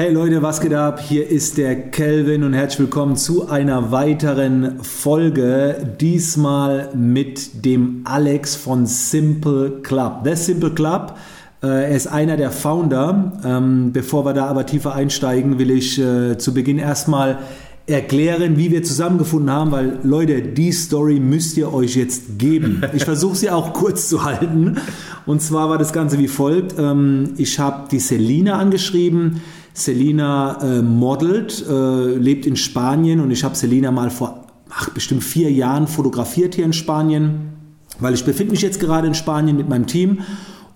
Hey Leute, was geht ab? Hier ist der Kelvin und herzlich willkommen zu einer weiteren Folge. Diesmal mit dem Alex von Simple Club. The Simple Club. Äh, er ist einer der Founder. Ähm, bevor wir da aber tiefer einsteigen, will ich äh, zu Beginn erstmal erklären, wie wir zusammengefunden haben, weil Leute, die Story müsst ihr euch jetzt geben. Ich versuche sie auch kurz zu halten. Und zwar war das Ganze wie folgt. Ähm, ich habe die Selina angeschrieben. Selina äh, modelt, äh, lebt in Spanien und ich habe Selina mal vor ach, bestimmt vier Jahren fotografiert hier in Spanien, weil ich befinde mich jetzt gerade in Spanien mit meinem Team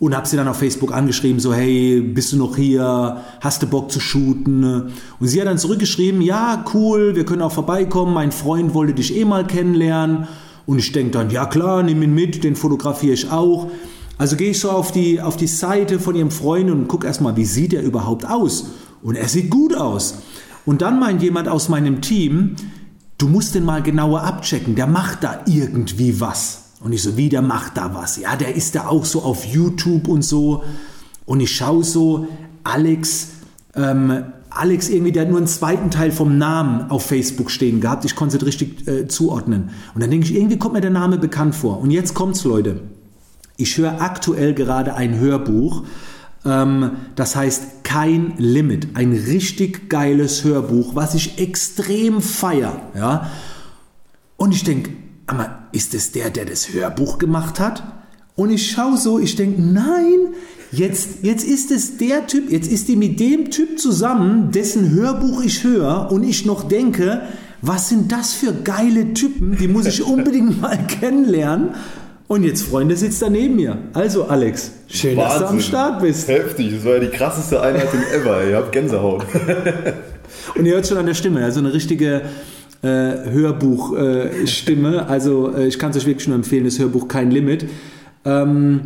und habe sie dann auf Facebook angeschrieben, so hey, bist du noch hier, hast du Bock zu shooten? Und sie hat dann zurückgeschrieben, ja, cool, wir können auch vorbeikommen, mein Freund wollte dich eh mal kennenlernen. Und ich denke dann, ja klar, nimm ihn mit, den fotografiere ich auch. Also gehe ich so auf die, auf die Seite von ihrem Freund und gucke erstmal, wie sieht er überhaupt aus? Und er sieht gut aus. Und dann meint jemand aus meinem Team, du musst den mal genauer abchecken, der macht da irgendwie was. Und ich so, wie, der macht da was? Ja, der ist da auch so auf YouTube und so. Und ich schaue so, Alex, ähm, Alex irgendwie, der hat nur einen zweiten Teil vom Namen auf Facebook stehen gehabt. Ich konnte es richtig äh, zuordnen. Und dann denke ich, irgendwie kommt mir der Name bekannt vor. Und jetzt kommt's, Leute. Ich höre aktuell gerade ein Hörbuch. Ähm, das heißt Kein Limit. Ein richtig geiles Hörbuch, was ich extrem feier. Ja? Und ich denke, ist es der, der das Hörbuch gemacht hat? Und ich schaue so, ich denke, nein, jetzt, jetzt ist es der Typ, jetzt ist die mit dem Typ zusammen, dessen Hörbuch ich höre und ich noch denke, was sind das für geile Typen, die muss ich unbedingt mal kennenlernen. Und jetzt, Freunde, sitzt da neben mir. Also, Alex, schön, Wahnsinn. dass du am Start bist. Heftig, das war ja die krasseste Einleitung ever. Ihr habt Gänsehaut. Und ihr hört schon an der Stimme, also eine richtige äh, Hörbuchstimme. Äh, also äh, ich kann es euch wirklich nur empfehlen, das Hörbuch Kein Limit. Ähm,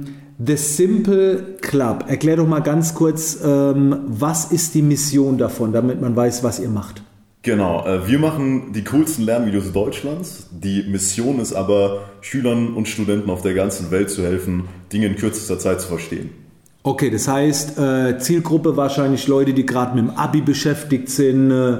The Simple Club. Erklär doch mal ganz kurz, ähm, was ist die Mission davon, damit man weiß, was ihr macht. Genau, äh, wir machen die coolsten Lernvideos Deutschlands. Die Mission ist aber, Schülern und Studenten auf der ganzen Welt zu helfen, Dinge in kürzester Zeit zu verstehen. Okay, das heißt, äh, Zielgruppe wahrscheinlich Leute, die gerade mit dem Abi beschäftigt sind, äh,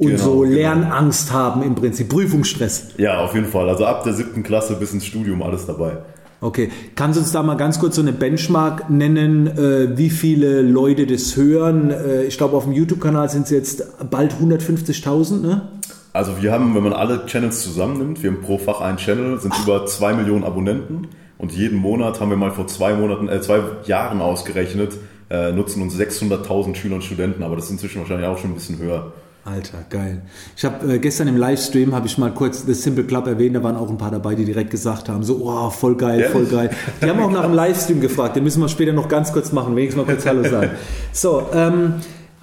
und genau, so genau. Lernangst genau. haben im Prinzip, Prüfungsstress. Ja, auf jeden Fall. Also ab der siebten Klasse bis ins Studium alles dabei. Okay, kannst du uns da mal ganz kurz so eine Benchmark nennen, äh, wie viele Leute das hören? Äh, ich glaube, auf dem YouTube-Kanal sind es jetzt bald 150.000, ne? Also wir haben, wenn man alle Channels zusammennimmt, wir haben pro Fach einen Channel, sind Ach. über zwei Millionen Abonnenten und jeden Monat haben wir mal vor zwei Monaten, äh, zwei Jahren ausgerechnet, äh, nutzen uns 600.000 Schüler und Studenten, aber das ist inzwischen wahrscheinlich auch schon ein bisschen höher. Alter, geil. Ich habe äh, gestern im Livestream habe ich mal kurz The Simple Club erwähnt, da waren auch ein paar dabei, die direkt gesagt haben, so, oh, voll geil, voll geil. Die haben auch nach dem Livestream gefragt, den müssen wir später noch ganz kurz machen, wenigstens mal kurz Hallo sagen. So, ähm,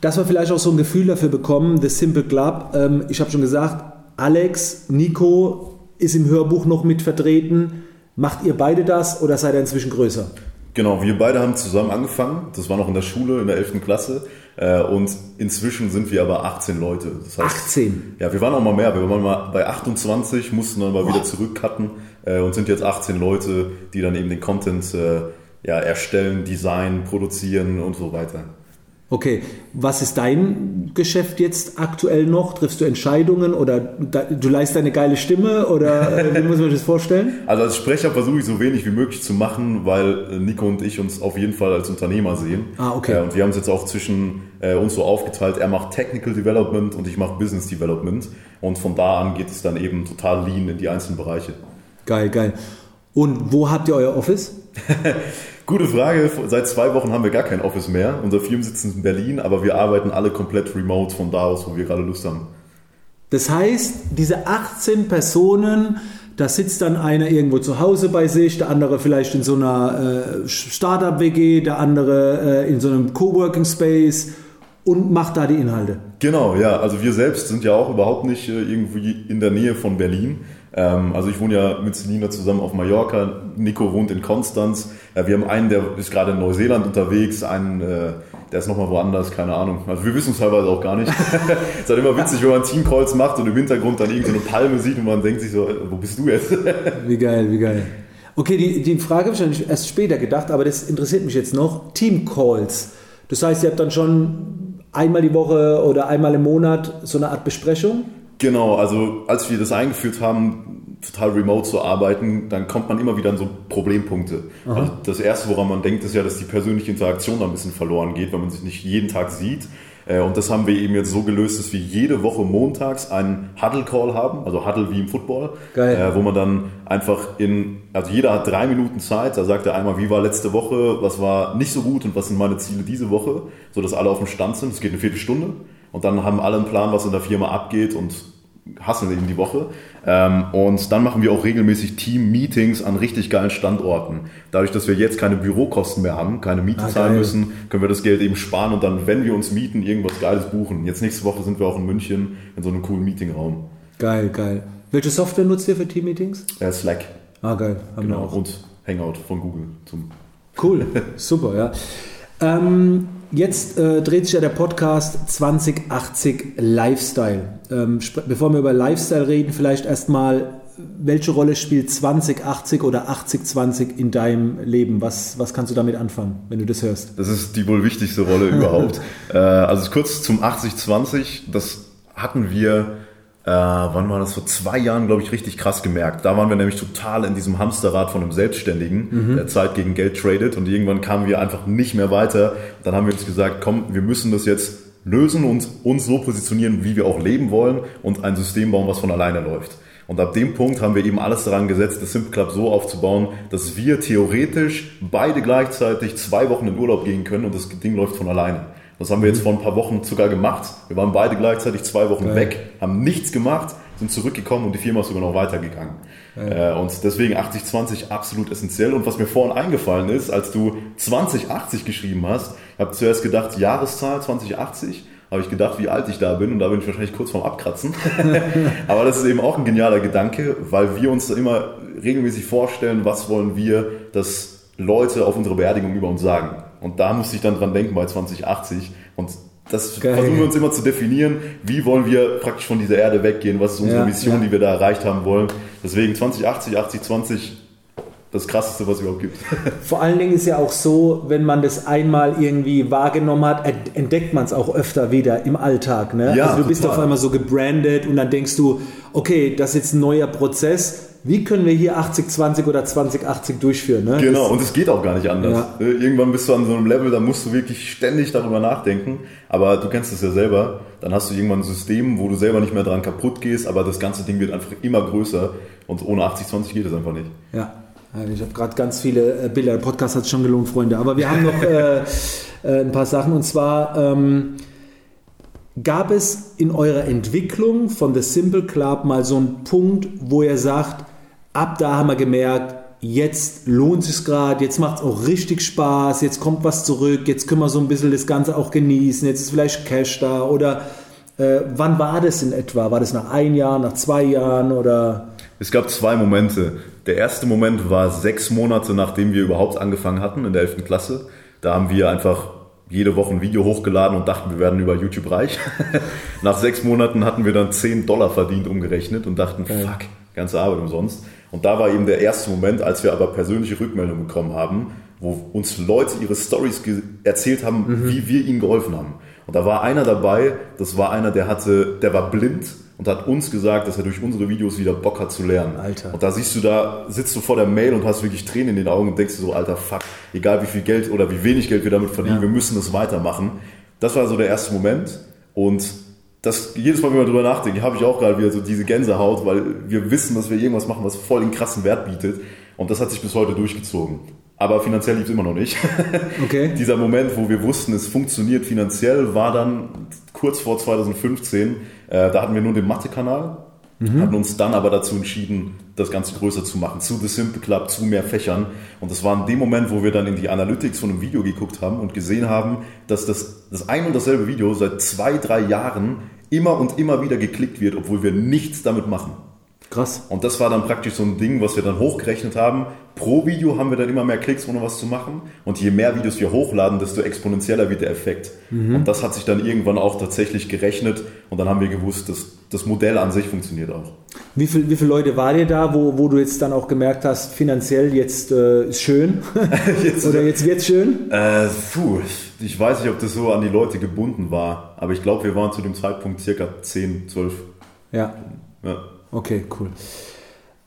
dass wir vielleicht auch so ein Gefühl dafür bekommen, The Simple Club. Ähm, ich habe schon gesagt, Alex, Nico ist im Hörbuch noch mit vertreten. Macht ihr beide das oder seid ihr inzwischen größer? Genau, wir beide haben zusammen angefangen. Das war noch in der Schule, in der 11. Klasse. Äh, und inzwischen sind wir aber 18 Leute. Das heißt, 18? Ja, wir waren auch mal mehr. Wir waren mal bei 28, mussten dann mal wieder zurückcutten äh, und sind jetzt 18 Leute, die dann eben den Content äh, ja, erstellen, designen, produzieren und so weiter. Okay, was ist dein Geschäft jetzt aktuell noch? Triffst du Entscheidungen oder du leist eine geile Stimme oder äh, wie muss man das vorstellen? Also als Sprecher versuche ich so wenig wie möglich zu machen, weil äh, Nico und ich uns auf jeden Fall als Unternehmer sehen. Ah, okay. Und wir haben es jetzt auch zwischen uns so aufgeteilt, er macht Technical Development und ich mache Business Development. Und von da an geht es dann eben total lean in die einzelnen Bereiche. Geil, geil. Und wo habt ihr euer Office? Gute Frage. Seit zwei Wochen haben wir gar kein Office mehr. Unser Firmensitz ist in Berlin, aber wir arbeiten alle komplett remote von da aus, wo wir gerade Lust haben. Das heißt, diese 18 Personen, da sitzt dann einer irgendwo zu Hause bei sich, der andere vielleicht in so einer äh, Startup-WG, der andere äh, in so einem Coworking Space und macht da die Inhalte. Genau, ja. Also wir selbst sind ja auch überhaupt nicht äh, irgendwie in der Nähe von Berlin. Ähm, also ich wohne ja mit Selina zusammen auf Mallorca, Nico wohnt in Konstanz. wir haben einen, der ist gerade in Neuseeland unterwegs, einen, äh, der ist nochmal woanders, keine Ahnung. Also wir wissen es teilweise auch gar nicht. es ist halt immer witzig, wenn man Teamcalls macht und im Hintergrund dann irgendeine Palme sieht und man denkt sich so, wo bist du jetzt? wie geil, wie geil. Okay, die, die Frage habe ich erst später gedacht, aber das interessiert mich jetzt noch. Teamcalls. Das heißt, ihr habt dann schon einmal die Woche oder einmal im Monat so eine Art Besprechung? Genau, also als wir das eingeführt haben, total remote zu arbeiten, dann kommt man immer wieder an so Problempunkte. Also das erste, woran man denkt, ist ja, dass die persönliche Interaktion da ein bisschen verloren geht, wenn man sich nicht jeden Tag sieht. Äh, und das haben wir eben jetzt so gelöst, dass wir jede Woche montags einen Huddle-Call haben, also Huddle wie im Football, Geil. Äh, wo man dann einfach in, also jeder hat drei Minuten Zeit, da sagt er einmal, wie war letzte Woche, was war nicht so gut und was sind meine Ziele diese Woche, sodass alle auf dem Stand sind. Es geht eine Viertelstunde und dann haben alle einen Plan, was in der Firma abgeht und hassen eben die Woche. Ähm, und dann machen wir auch regelmäßig Team-Meetings an richtig geilen Standorten. Dadurch, dass wir jetzt keine Bürokosten mehr haben, keine Miete Ah, zahlen geil. müssen, können wir das Geld eben sparen und dann, wenn wir uns mieten, irgendwas Geiles buchen. Jetzt nächste Woche sind wir auch in München in so einem coolen Meetingraum. Geil, geil. Welche Software nutzt ihr für Team-Meetings? Äh, Slack, Ah, geil. Haben genau. wir auch. Und Hangout von Google. Zum Cool, super, ja. Ähm, jetzt äh, dreht sich ja der Podcast 2080 Lifestyle. Ähm, bevor wir über Lifestyle reden, vielleicht erstmal, welche Rolle spielt 2080 oder 8020 in deinem Leben? Was, was kannst du damit anfangen, wenn du das hörst? Das ist die wohl wichtigste Rolle überhaupt. äh, also kurz zum 80-20, das hatten wir, äh, wann war das, vor zwei Jahren, glaube ich, richtig krass gemerkt. Da waren wir nämlich total in diesem Hamsterrad von einem Selbstständigen, der Zeit gegen Geld tradet und irgendwann kamen wir einfach nicht mehr weiter. Dann haben wir uns gesagt, komm, wir müssen das jetzt lösen und uns so positionieren, wie wir auch leben wollen und ein System bauen, was von alleine läuft. Und ab dem Punkt haben wir eben alles daran gesetzt, das Simple Club so aufzubauen, dass wir theoretisch beide gleichzeitig zwei Wochen in Urlaub gehen können und das Ding läuft von alleine. Das haben wir jetzt vor ein paar Wochen sogar gemacht. Wir waren beide gleichzeitig zwei Wochen Geil. weg, haben nichts gemacht, sind zurückgekommen und die Firma ist sogar noch weitergegangen. Äh, und deswegen 80-20 absolut essentiell. Und was mir vorhin eingefallen ist, als du 2080 geschrieben hast, ich habe zuerst gedacht, Jahreszahl 2080, habe ich gedacht, wie alt ich da bin und da bin ich wahrscheinlich kurz vorm Abkratzen. Aber das ist eben auch ein genialer Gedanke, weil wir uns immer regelmäßig vorstellen, was wollen wir, dass Leute auf unsere Beerdigung über uns sagen. Und da musste ich dann dran denken bei 2080 und das Geil. versuchen wir uns immer zu definieren, wie wollen wir praktisch von dieser Erde weggehen, was ist unsere Ja, Mission, ja. die wir da erreicht haben wollen. Deswegen 2080, 80, 20, das krasseste, was es überhaupt gibt. Vor allen Dingen ist ja auch so, wenn man das einmal irgendwie wahrgenommen hat, ent- entdeckt man es auch öfter wieder im Alltag. Ne? Ja, also du bist total. auf einmal so gebrandet und dann denkst du, okay, das ist jetzt ein neuer Prozess. Wie können wir hier 80-20 oder 20-80 durchführen? Ne? Genau, und es geht auch gar nicht anders. Ja. Äh, Irgendwann bist du an so einem Level, da musst du wirklich ständig darüber nachdenken. Aber du kennst es ja selber. Dann hast du irgendwann ein System, wo du selber nicht mehr dran kaputt gehst, aber das ganze Ding wird einfach immer größer. Und ohne 80-20 geht es einfach nicht. Ja, Ja, ich habe gerade ganz viele äh, Bilder. Der Podcast hat schon gelohnt, Freunde. Aber wir haben noch äh, äh, ein paar Sachen. Und zwar ähm, gab es in eurer Entwicklung von The Simple Club mal so einen Punkt, wo ihr sagt, ab da haben wir gemerkt, jetzt lohnt sich gerade, jetzt macht es auch richtig Spaß, jetzt kommt was zurück, jetzt können wir so ein bisschen das Ganze auch genießen, jetzt ist vielleicht Cash da oder äh, wann war das in etwa? War das nach ein Jahr, nach zwei Jahren oder? Es gab zwei Momente. Der erste Moment war sechs Monate, nachdem wir überhaupt angefangen hatten, in der 11. Klasse. Da haben wir einfach jede Woche ein Video hochgeladen und dachten, wir werden über YouTube reich. Nach sechs Monaten hatten wir dann 10 Dollar verdient umgerechnet und dachten, fuck, ganze Arbeit umsonst. Und da war eben der erste Moment, als wir aber persönliche Rückmeldungen bekommen haben, wo uns Leute ihre Stories erzählt haben, wie wir ihnen geholfen haben. Und da war einer dabei, das war einer, der hatte, der war blind und hat uns gesagt, dass er durch unsere Videos wieder Bock hat zu lernen. Alter. Und da siehst du da, sitzt du vor der Mail und hast wirklich Tränen in den Augen und denkst dir so, alter Fuck, egal wie viel Geld oder wie wenig Geld wir damit verdienen, Ja. wir müssen das weitermachen. Das war so der erste Moment und das, jedes Mal, wenn wir drüber nachdenken, habe ich auch gerade wieder so diese Gänsehaut, weil wir wissen, dass wir irgendwas machen, was voll den krassen Wert bietet. Und das hat sich bis heute durchgezogen. Aber finanziell lief es immer noch nicht. Okay. Dieser Moment, wo wir wussten, es funktioniert finanziell, war dann kurz vor 2015. Äh, da hatten wir nur den Mathe-Kanal, hatten uns dann aber dazu entschieden, das Ganze größer zu machen, zu The Simple Club, zu mehr Fächern. Und das war in dem Moment, wo wir dann in die Analytics von einem Video geguckt haben und gesehen haben, dass das, das ein und dasselbe Video seit zwei, drei Jahren immer und immer wieder geklickt wird, obwohl wir nichts damit machen. Krass. Und das war dann praktisch so ein Ding, was wir dann hochgerechnet haben. Pro Video haben wir dann immer mehr Klicks, ohne was zu machen. Und je mehr Videos wir hochladen, desto exponentieller wird der Effekt. Und das hat sich dann irgendwann auch tatsächlich gerechnet. Und dann haben wir gewusst, dass das Modell an sich funktioniert auch. Wie, viel, wie viele Leute war ihr da, wo, wo du jetzt dann auch gemerkt hast, finanziell jetzt äh, ist schön Jetzt- oder jetzt wird's schön? Äh, puh, ich, ich weiß nicht, ob das so an die Leute gebunden war. Aber ich glaube, wir waren zu dem Zeitpunkt circa 10, 12. Ja, Ja. Okay, cool.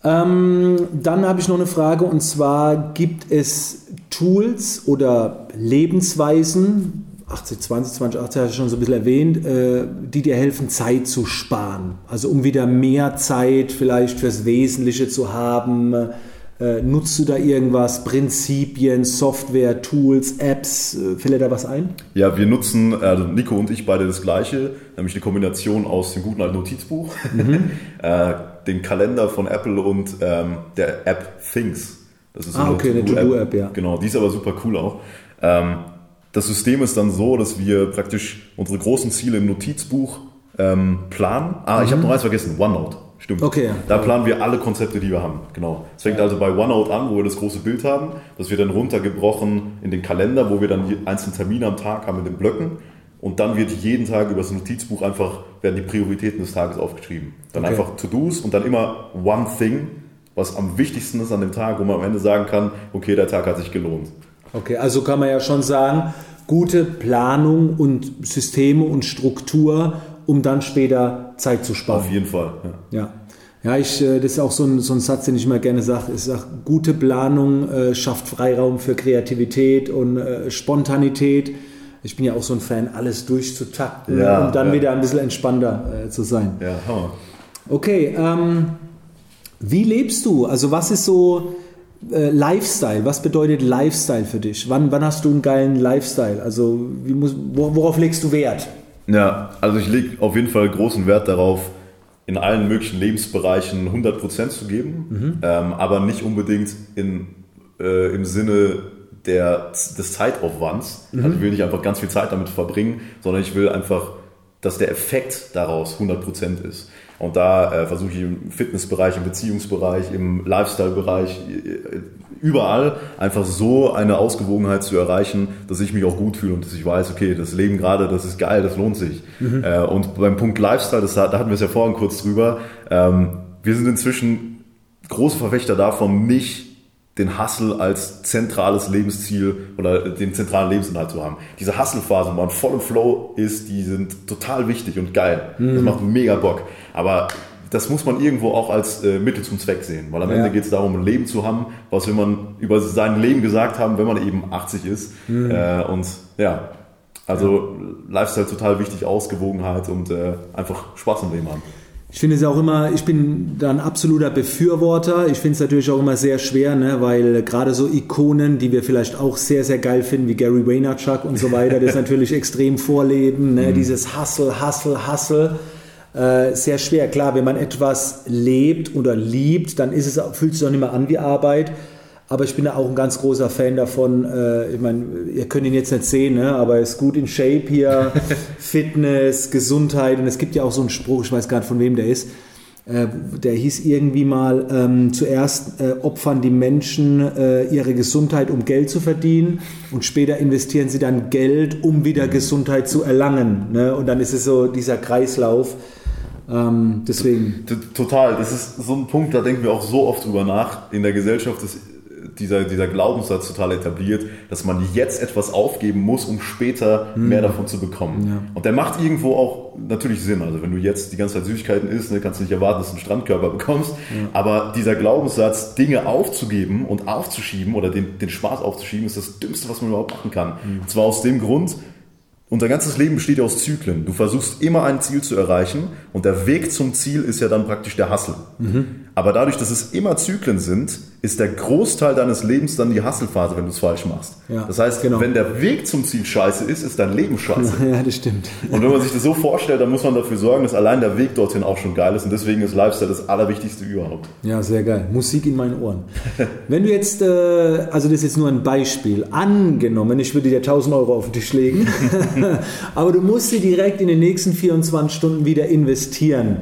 Ähm, dann habe ich noch eine Frage und zwar gibt es Tools oder Lebensweisen, 80, 20, 20, 80 hast du schon so ein bisschen erwähnt, äh, die dir helfen, Zeit zu sparen. Also um wieder mehr Zeit vielleicht fürs Wesentliche zu haben. Äh, nutzt du da irgendwas, Prinzipien, Software, Tools, Apps? Äh, fällt dir da was ein? Ja, wir nutzen, also Nico und ich beide das gleiche, nämlich eine Kombination aus dem guten alten Notizbuch, äh, den Kalender von Apple und ähm, der App Things. Das ist so Ah, okay, eine To-Do-App, ja. Genau, die ist aber super cool auch. Ähm, das System ist dann so, dass wir praktisch unsere großen Ziele im Notizbuch ähm, planen. Ah, ich habe noch eins vergessen, OneNote. Stimmt. Okay. Da planen wir alle Konzepte, die wir haben. Genau. Es fängt also bei OneNote an, wo wir das große Bild haben. Das wird dann runtergebrochen in den Kalender, wo wir dann die einzelnen Termine am Tag haben in den Blöcken. Und dann wird jeden Tag über das Notizbuch einfach, werden die Prioritäten des Tages aufgeschrieben. Dann Okay. einfach To-Dos und dann immer One Thing, was am wichtigsten ist an dem Tag, wo man am Ende sagen kann, okay, der Tag hat sich gelohnt. Okay, also kann man ja schon sagen, gute Planung und Systeme und Struktur, um dann später Zeit zu sparen. Auf jeden Fall. Ja. Ja, ja ich, äh, das ist auch so ein, so ein Satz, den ich immer gerne sage. Ich sage, gute Planung äh, schafft Freiraum für Kreativität und äh, Spontanität. Ich bin ja auch so ein Fan, alles durchzutakten, Ja, um dann ja. wieder ein bisschen entspannter äh, zu sein. Ja, Hammer. Okay, ähm, wie lebst du? Also was ist so äh, Lifestyle? Was bedeutet Lifestyle für dich? Wann, wann hast du einen geilen Lifestyle? Also wie muss, wo, worauf legst du Wert? Ja, also ich lege auf jeden Fall großen Wert darauf, in allen möglichen Lebensbereichen 100% zu geben, ähm, aber nicht unbedingt in, äh, im Sinne der, des Zeitaufwands. Also ich will nicht einfach ganz viel Zeit damit verbringen, sondern ich will einfach, dass der Effekt daraus 100% ist. Und da äh, versuche ich im Fitnessbereich, im Beziehungsbereich, im Lifestyle-Bereich, äh, überall einfach so eine Ausgewogenheit zu erreichen, dass ich mich auch gut fühle und dass ich weiß, okay, das Leben gerade, das ist geil, das lohnt sich. Äh, und beim Punkt Lifestyle, das, da hatten wir es ja vorhin kurz drüber, ähm, wir sind inzwischen große Verfechter davon, nicht den Hustle als zentrales Lebensziel oder den zentralen Lebensinhalt zu haben. Diese Hustle-Phasen, wo man voll im Flow ist, die sind total wichtig und geil. Das macht mega Bock. Aber das muss man irgendwo auch als äh, Mittel zum Zweck sehen, weil am Ja. Ende geht es darum, ein Leben zu haben, was will man über sein Leben gesagt haben, wenn man eben 80 ist. Äh, und ja, also Lifestyle total wichtig, Ausgewogenheit und äh, einfach Spaß im Leben haben. Ich finde es auch immer, ich bin da ein absoluter Befürworter. Ich finde es natürlich auch immer sehr schwer, ne, weil gerade so Ikonen, die wir vielleicht auch sehr, sehr geil finden, wie Gary Vaynerchuk und so weiter, das natürlich extrem vorleben. Ne, Dieses Hustle, Hustle, Hustle. Äh, sehr schwer. Klar, wenn man etwas lebt oder liebt, dann ist es, fühlt es sich auch nicht mehr an wie Arbeit. Aber ich bin da auch ein ganz großer Fan davon. Äh, ich meine, ihr könnt ihn jetzt nicht sehen, ne? aber er ist gut in Shape hier. Fitness, Gesundheit. Und es gibt ja auch so einen Spruch, ich weiß gar nicht von wem der ist. Äh, der hieß irgendwie mal, ähm, zuerst äh, opfern die Menschen äh, ihre Gesundheit, um Geld zu verdienen. Und später investieren sie dann Geld, um wieder Gesundheit zu erlangen. Ne? Und dann ist es so dieser Kreislauf. Ähm, deswegen. Total, das ist so ein Punkt, da denken wir auch so oft drüber nach. In der Gesellschaft ist dieser, dieser Glaubenssatz total etabliert, dass man jetzt etwas aufgeben muss, um später mehr davon zu bekommen. Ja. Und der macht irgendwo auch natürlich Sinn. Also wenn du jetzt die ganze Zeit Süßigkeiten isst, ne, kannst du nicht erwarten, dass du einen Strandkörper bekommst. Aber dieser Glaubenssatz, Dinge aufzugeben und aufzuschieben oder den, den Spaß aufzuschieben, ist das Dümmste, was man überhaupt machen kann. Und zwar aus dem Grund, unser ganzes Leben besteht ja aus Zyklen. Du versuchst immer ein Ziel zu erreichen und der Weg zum Ziel ist ja dann praktisch der Hustle. Aber dadurch, dass es immer Zyklen sind, ist der Großteil deines Lebens dann die Hustle-Phase, wenn du es falsch machst. Ja, das heißt, genau. wenn der Weg zum Ziel scheiße ist, ist dein Leben scheiße. Ja, das stimmt. Und wenn man sich das so vorstellt, dann muss man dafür sorgen, dass allein der Weg dorthin auch schon geil ist. Und deswegen ist Lifestyle das Allerwichtigste überhaupt. Ja, sehr geil. Musik in meinen Ohren. Wenn du jetzt, äh, also das ist jetzt nur ein Beispiel, angenommen, ich würde dir 1000 Euro auf den Tisch legen, aber du musst sie direkt in den nächsten 24 Stunden wieder investieren.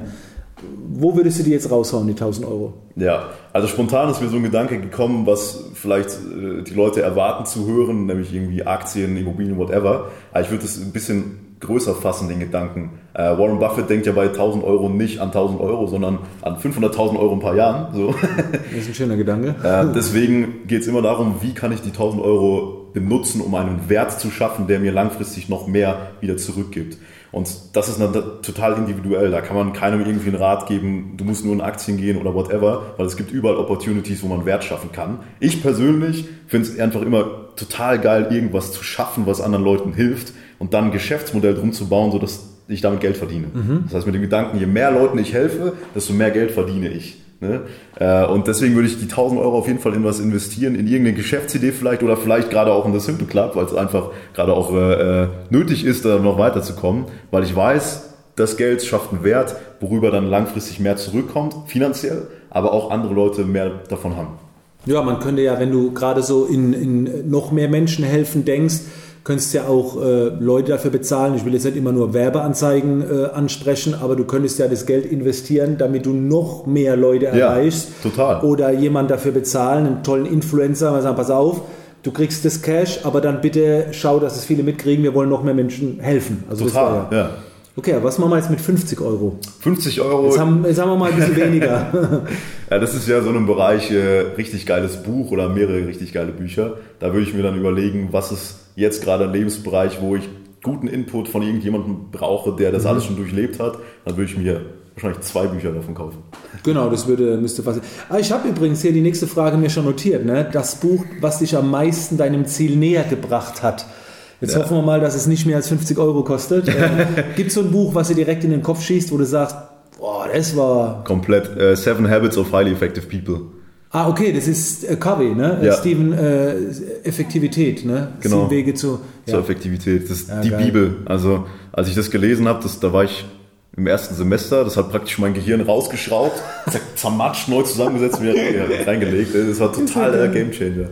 Wo würdest du die jetzt raushauen, die 1000 Euro? Ja, also spontan ist mir so ein Gedanke gekommen, was vielleicht äh, die Leute erwarten zu hören, nämlich irgendwie Aktien, Immobilien, whatever. Aber ich würde es ein bisschen größer fassen, den Gedanken. Äh, Warren Buffett denkt ja bei 1000 Euro nicht an 1000 Euro, sondern an 500.000 Euro in ein paar Jahren. So. Das ist ein schöner Gedanke. Äh, deswegen geht es immer darum, wie kann ich die 1000 Euro benutzen, um einen Wert zu schaffen, der mir langfristig noch mehr wieder zurückgibt. Und das ist dann total individuell. Da kann man keinem irgendwie einen Rat geben, du musst nur in Aktien gehen oder whatever, weil es gibt überall Opportunities, wo man Wert schaffen kann. Ich persönlich finde es einfach immer total geil, irgendwas zu schaffen, was anderen Leuten hilft und dann ein Geschäftsmodell drum zu bauen, sodass ich damit Geld verdiene. Mhm. Das heißt, mit dem Gedanken, je mehr Leuten ich helfe, desto mehr Geld verdiene ich. Ne? Äh, und deswegen würde ich die 1000 Euro auf jeden Fall in was investieren, in irgendeine Geschäftsidee vielleicht oder vielleicht gerade auch in das Simple Club, weil es einfach gerade auch äh, äh, nötig ist, da noch weiterzukommen, weil ich weiß, das Geld schafft einen Wert, worüber dann langfristig mehr zurückkommt, finanziell, aber auch andere Leute mehr davon haben. Ja, man könnte ja, wenn du gerade so in, in noch mehr Menschen helfen denkst, könntest ja auch äh, Leute dafür bezahlen. Ich will jetzt nicht immer nur Werbeanzeigen äh, ansprechen, aber du könntest ja das Geld investieren, damit du noch mehr Leute erreichst. Ja, total. Oder jemand dafür bezahlen, einen tollen Influencer, mal sagen, pass auf, du kriegst das Cash, aber dann bitte schau, dass es viele mitkriegen, wir wollen noch mehr Menschen helfen. Also total, ja, ja. Okay, was machen wir jetzt mit 50 Euro? 50 Euro. Jetzt haben, jetzt haben wir mal ein bisschen weniger. ja, das ist ja so ein Bereich, äh, richtig geiles Buch oder mehrere richtig geile Bücher. Da würde ich mir dann überlegen, was ist jetzt gerade ein Lebensbereich, wo ich guten Input von irgendjemandem brauche, der das mhm. alles schon durchlebt hat. Dann würde ich mir wahrscheinlich zwei Bücher davon kaufen. Genau, das würde, müsste fast. Ah, ich habe übrigens hier die nächste Frage mir schon notiert. Ne? Das Buch, was dich am meisten deinem Ziel näher gebracht hat. Jetzt ja. hoffen wir mal, dass es nicht mehr als 50 Euro kostet. Äh, Gibt es so ein Buch, was dir direkt in den Kopf schießt, wo du sagst, boah, das war... Komplett. Uh, Seven Habits of Highly Effective People. Ah, okay, das ist äh, Covey, ne? Ja. Steven äh, Effektivität, ne? Genau. Sieben Wege zu, ja. zur Effektivität. Das ist ja, die geil. Bibel. Also, als ich das gelesen habe, da war ich im ersten Semester, das hat praktisch mein Gehirn rausgeschraubt, zermatscht, neu zusammengesetzt, wieder reingelegt. Das war total der Gamechanger.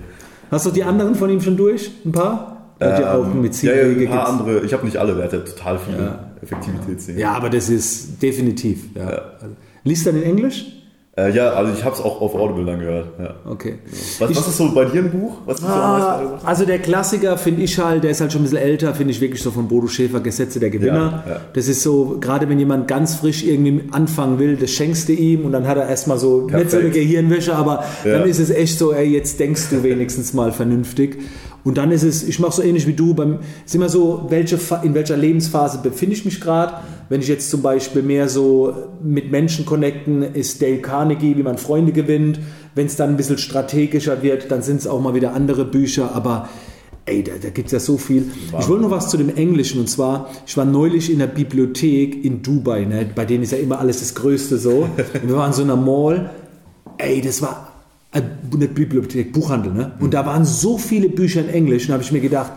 Hast du die anderen von ihm schon durch? Ein paar? Ähm, ja, auch mit ja, ja, ein paar andere. Ich habe nicht alle Werte, total viele ja. Effektivitätssehen. Ja, aber das ist definitiv. Ja. ja. Liest du dann in Englisch? Äh, ja, also ich habe es auch auf Audible dann gehört. Ja. Okay. Was, was, ist so bei dir ein Buch? Ah, also der Klassiker finde ich halt, der ist halt schon ein bisschen älter, finde ich wirklich so von Bodo Schäfer, Gesetze der Gewinner. Ja, ja. Das ist so, gerade wenn jemand ganz frisch irgendwie anfangen will, das schenkst du ihm und dann hat er erstmal so, Perfekt. nicht so eine Gehirnwäsche, aber dann ist es echt so, ey, jetzt denkst du wenigstens mal vernünftig. Und dann ist es, ich mache so ähnlich wie du, beim, ist immer so, welche, in welcher Lebensphase befinde ich mich gerade. Wenn ich jetzt zum Beispiel mehr so mit Menschen connecten, ist Dale Carnegie, wie man Freunde gewinnt. Wenn es dann ein bisschen strategischer wird, dann sind es auch mal wieder andere Bücher, aber ey, da, da gibt es ja so viel. Wow. Ich wollte noch was zu dem Englischen und zwar, ich war neulich in der Bibliothek in Dubai, ne? bei denen ist ja immer alles das Größte so. Und wir waren in so einer Mall, ey, das war eine Bibliothek, Buchhandel, ne? Und da waren so viele Bücher in Englisch, und habe ich mir gedacht,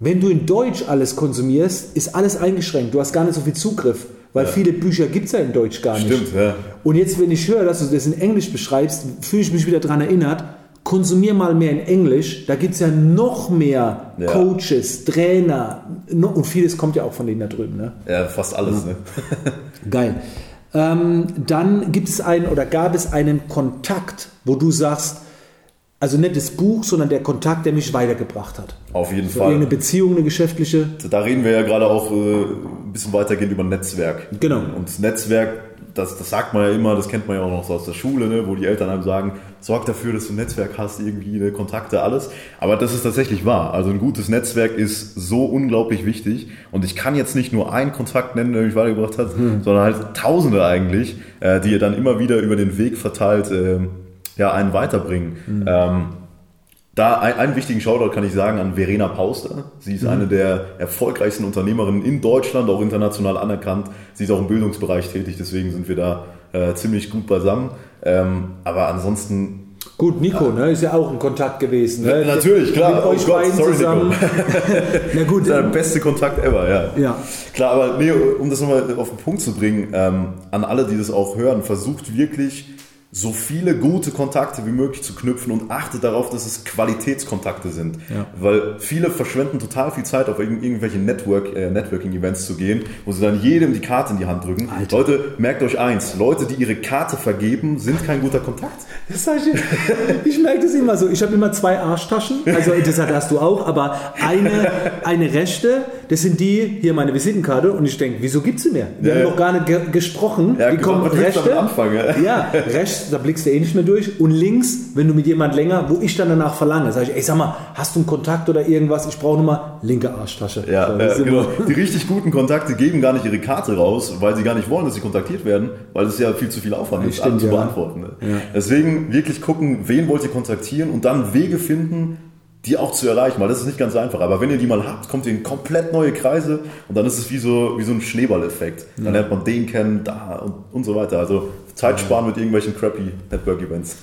wenn du in Deutsch alles konsumierst, ist alles eingeschränkt. Du hast gar nicht so viel Zugriff, weil ja. viele Bücher gibt es ja in Deutsch gar nicht. Stimmt, ja. Und jetzt, wenn ich höre, dass du das in Englisch beschreibst, fühle ich mich wieder daran erinnert, konsumier mal mehr in Englisch. Da gibt es ja noch mehr ja. Coaches, Trainer und vieles kommt ja auch von denen da drüben. Ne? Ja, fast alles. Ne? Geil. Ähm, dann gibt es einen oder gab es einen Kontakt, wo du sagst, also nicht das Buch, sondern der Kontakt, der mich weitergebracht hat. Auf jeden Fall. Eine Beziehung, eine geschäftliche. Da reden wir ja gerade auch äh, ein bisschen weitergehend über Netzwerk. Genau. Und das Netzwerk das, das sagt man ja immer, das kennt man ja auch noch so aus der Schule, ne, wo die Eltern einem sagen, sorg dafür, dass du ein Netzwerk hast, irgendwie ne, Kontakte, alles. Aber das ist tatsächlich wahr. Also ein gutes Netzwerk ist so unglaublich wichtig. Und ich kann jetzt nicht nur einen Kontakt nennen, der mich weitergebracht hat, hm. sondern halt Tausende eigentlich, äh, die ihr dann immer wieder über den Weg verteilt äh, ja, einen weiterbringen. Hm. Ähm, da ein, einen wichtigen Shoutout kann ich sagen an Verena Pauster. Sie ist mhm. eine der erfolgreichsten Unternehmerinnen in Deutschland, auch international anerkannt. Sie ist auch im Bildungsbereich tätig, deswegen sind wir da äh, ziemlich gut beisammen. Ähm, aber ansonsten Gut, Nico, ja. ne, ist ja auch ein Kontakt gewesen. Ne? Natürlich, klar. Mit euch oh Gott, beiden sorry, zusammen. Na gut. Das ist der beste Kontakt ever, ja. ja. Klar, aber nee, um das nochmal auf den Punkt zu bringen, ähm, an alle, die das auch hören, versucht wirklich so viele gute Kontakte wie möglich zu knüpfen und achtet darauf, dass es Qualitätskontakte sind. Ja. Weil viele verschwenden total viel Zeit, auf irgendwelche Network, äh, Networking-Events zu gehen, wo sie dann jedem die Karte in die Hand drücken. Alter. Leute, merkt euch eins, Leute, die ihre Karte vergeben, sind kein guter Kontakt. Das heißt, ich, ich merke das immer so. Ich habe immer zwei Arschtaschen, also das hast du auch, aber eine, eine rechte, das sind die, hier meine Visitenkarte und ich denke, wieso gibt sie mir? Wir ja, haben noch gar nicht ge gesprochen. Ja, die kommen rechte. Anfang, ja. ja, rechts da blickst du eh nicht mehr durch. Und links, wenn du mit jemand länger, wo ich dann danach verlange, sage ich, ey, sag mal, hast du einen Kontakt oder irgendwas? Ich brauche nur mal linke Arschtasche. Ja, so, äh, genau. Die richtig guten Kontakte geben gar nicht ihre Karte raus, weil sie gar nicht wollen, dass sie kontaktiert werden, weil es ja viel zu viel Aufwand ist, alles zu beantworten. Ne? Ja. Deswegen wirklich gucken, wen wollt ihr kontaktieren und dann Wege finden, die auch zu erreichen, weil das ist nicht ganz einfach. Aber wenn ihr die mal habt, kommt ihr in komplett neue Kreise und dann ist es wie so, wie so ein Schneeballeffekt. Dann ja. lernt man den kennen, da und, und so weiter. Also Zeit sparen mit irgendwelchen crappy Network-Events.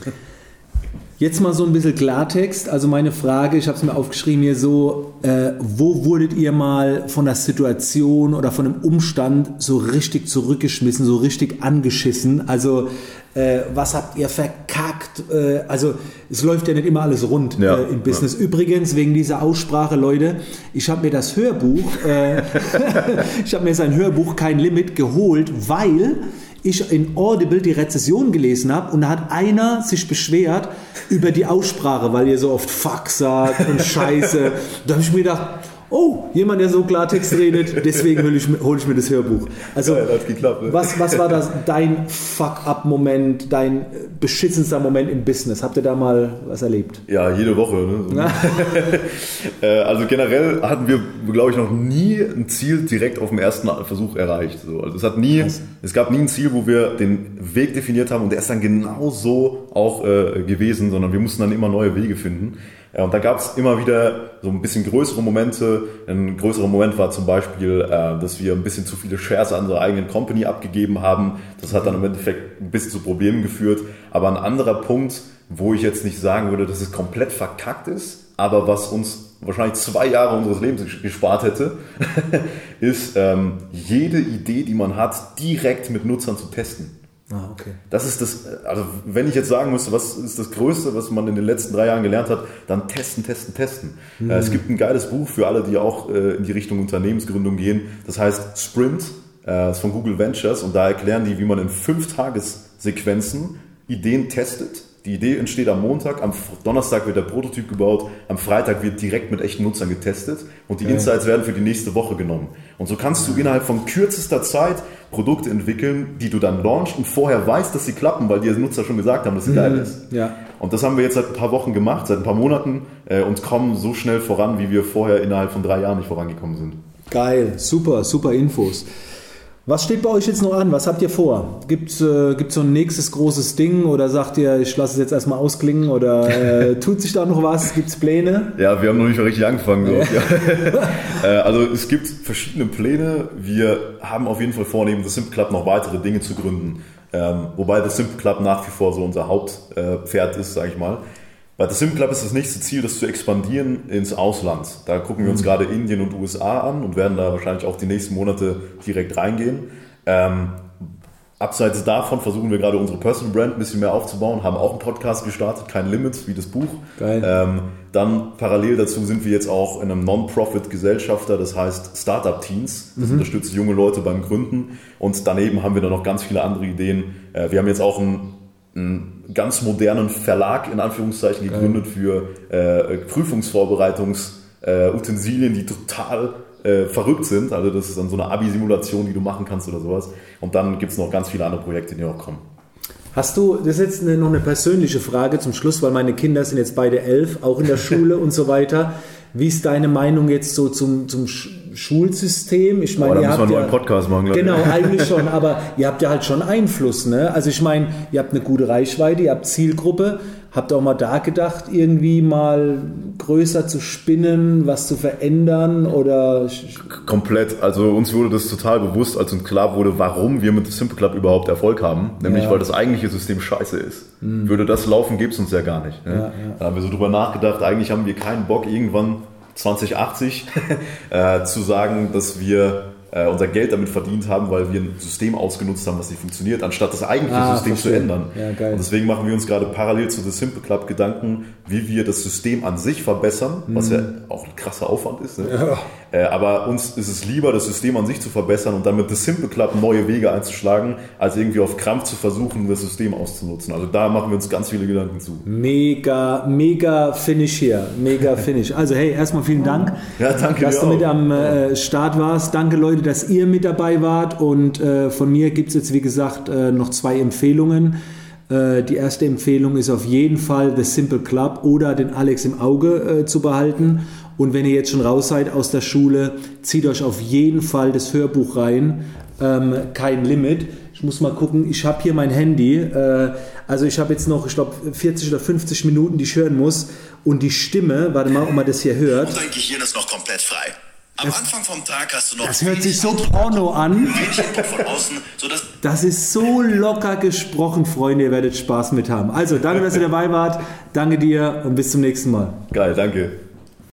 Jetzt mal so ein bisschen Klartext. Also meine Frage, ich habe es mir aufgeschrieben hier so, äh, wo wurdet ihr mal von der Situation oder von einem Umstand so richtig zurückgeschmissen, so richtig angeschissen? Also äh, was habt ihr verkackt? Äh, also es läuft ja nicht immer alles rund ja, äh, im Business. Ja. Übrigens, wegen dieser Aussprache, Leute, ich habe mir das Hörbuch, äh, ich habe mir sein Hörbuch Kein Limit geholt, weil ich in Audible die Rezession gelesen habe und da hat einer sich beschwert über die Aussprache, weil ihr so oft Fuck sagt und Scheiße. da habe ich mir gedacht, oh, jemand, der so Klartext redet, deswegen hole ich, hol ich, mir das Hörbuch. Also, ja, geklappt, ne? was, was war das, dein Fuck-up-Moment, dein beschissenster Moment im Business? Habt ihr da mal was erlebt? Ja, jede Woche. Ne? Äh, also generell hatten wir, glaube ich, noch nie ein Ziel direkt auf dem ersten Versuch erreicht. Also es, hat nie, es gab nie ein Ziel, wo wir den Weg definiert haben und der ist dann genau so auch äh, gewesen, sondern wir mussten dann immer neue Wege finden. Ja, und da gab es immer wieder so ein bisschen größere Momente. Ein größerer Moment war zum Beispiel, äh, dass wir ein bisschen zu viele Shares an unserer eigenen Company abgegeben haben. Das hat dann im Endeffekt ein bisschen zu Problemen geführt. Aber ein anderer Punkt, wo ich jetzt nicht sagen würde, dass es komplett verkackt ist, aber was uns wahrscheinlich zwei Jahre unseres Lebens gespart hätte, ist ähm, jede Idee, die man hat, direkt mit Nutzern zu testen. Ah, okay. Das ist das, also wenn ich jetzt sagen müsste, was ist das Größte, was man in den letzten drei Jahren gelernt hat, dann testen, testen, testen. Mhm. Es gibt ein geiles Buch für alle, die auch äh, in die Richtung Unternehmensgründung gehen. Das heißt Sprint, das ist von Google Ventures und da erklären die, wie man in fünf Tagessequenzen Ideen testet die Idee entsteht am Montag, am Donnerstag wird der Prototyp gebaut, am Freitag wird direkt mit echten Nutzern getestet und die. Insights werden für die nächste Woche genommen. Und so kannst du innerhalb von kürzester Zeit Produkte entwickeln, die du dann launchst und vorher weißt, dass sie klappen, weil die Nutzer schon gesagt haben, dass sie mhm. geil ist. Ja. Und das haben wir jetzt seit ein paar Wochen gemacht, seit ein paar Monaten äh, und kommen so schnell voran, wie wir vorher innerhalb von drei Jahren nicht vorangekommen sind. Geil, super, super Infos. Was steht bei euch jetzt noch an? Was habt ihr vor? Gibt es äh, so ein nächstes großes Ding oder sagt ihr, ich lasse es jetzt erstmal ausklingen oder äh, tut sich da noch was? Gibt es Pläne? Ja, wir haben noch nicht mal richtig angefangen. Ja. äh, also es gibt verschiedene Pläne. Wir haben auf jeden Fall vor, neben The Simple Club noch weitere Dinge zu gründen. Ähm, wobei The Simple Club nach wie vor so unser Hauptpferd ist, sage ich mal. Bei The Sim Club ist das nächste Ziel, das zu expandieren ins Ausland. Da gucken wir uns mhm. gerade Indien und USA an und werden da wahrscheinlich auch die nächsten Monate direkt reingehen. Ähm, abseits davon versuchen wir gerade unsere Personal Brand ein bisschen mehr aufzubauen, haben auch einen Podcast gestartet, kein Limit, wie das Buch. Geil. Ähm, dann parallel dazu sind wir jetzt auch in einem Non-Profit-Gesellschafter, das heißt Startup Teens. Das mhm. unterstützt junge Leute beim Gründen. Und daneben haben wir dann noch ganz viele andere Ideen. Äh, wir haben jetzt auch ein einen ganz modernen Verlag in Anführungszeichen gegründet für äh, Prüfungsvorbereitungsutensilien, äh, die total äh, verrückt sind. Also das ist dann so eine Abi-Simulation, die du machen kannst oder sowas. Und dann gibt es noch ganz viele andere Projekte, die noch kommen. Hast du, das ist jetzt eine, noch eine persönliche Frage zum Schluss, weil meine Kinder sind jetzt beide elf, auch in der Schule und so weiter. Wie ist deine Meinung jetzt so zum, zum Schulsystem? Ich meine, oh, ihr habt ja, einen Podcast machen, Genau, eigentlich schon, aber ihr habt ja halt schon Einfluss, ne? Also ich meine, ihr habt eine gute Reichweite, ihr habt Zielgruppe. Habt auch mal da gedacht, irgendwie mal größer zu spinnen, was zu verändern oder? Komplett. Also uns wurde das total bewusst, als uns klar wurde, warum wir mit dem Simple Club überhaupt Erfolg haben. Nämlich, ja. weil das eigentliche System scheiße ist. Mhm. Würde das laufen, gäbe es uns ja gar nicht. Ne? Ja, ja. Da haben wir so drüber nachgedacht, eigentlich haben wir keinen Bock, irgendwann 2080 äh, zu sagen, dass wir äh, unser Geld damit verdient haben, weil wir ein System ausgenutzt haben, was nicht funktioniert, anstatt das eigentliche Ah, System verstehe. zu ändern. Ja. Und deswegen machen wir uns gerade parallel zu The Simple Club Gedanken, wie wir das System an sich verbessern, was ja auch ein krasser Aufwand ist. Ne? Äh, aber uns ist es lieber, das System an sich zu verbessern und dann mit The Simple Club neue Wege einzuschlagen, als irgendwie auf Krampf zu versuchen, das System auszunutzen. Also da machen wir uns ganz viele Gedanken zu. Mega, mega Finish hier. Mega Finish. Also hey, erstmal vielen Dank, Ja, dass du mit auch. am äh, Start warst. Danke Leute, dass ihr mit dabei wart. Und äh, von mir gibt es jetzt, wie gesagt, äh, noch zwei Empfehlungen. Äh, die erste Empfehlung ist auf jeden Fall The Simple Club oder den Alex im Auge äh, zu behalten. Und wenn ihr jetzt schon raus seid aus der Schule, zieht euch auf jeden Fall das Hörbuch rein. Ähm, kein Limit. Ich muss mal gucken, ich habe hier mein Handy. Äh, also ich habe jetzt noch, ich glaube, 40 oder 50 Minuten, die ich hören muss. Und die Stimme, warte mal, ob man das hier hört. Und dein Gehirn ist noch komplett frei. Am Anfang vom Tag hast du noch Das hört sich so Eindruck, porno an. außen, sodass Das ist so locker gesprochen, Freunde. Ihr werdet Spaß mit haben. Also, danke, dass ihr dabei wart. Danke dir und bis zum nächsten Mal. Geil, danke.